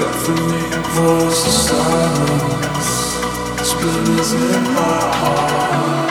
deafening voice of silence. Splinters in my heart.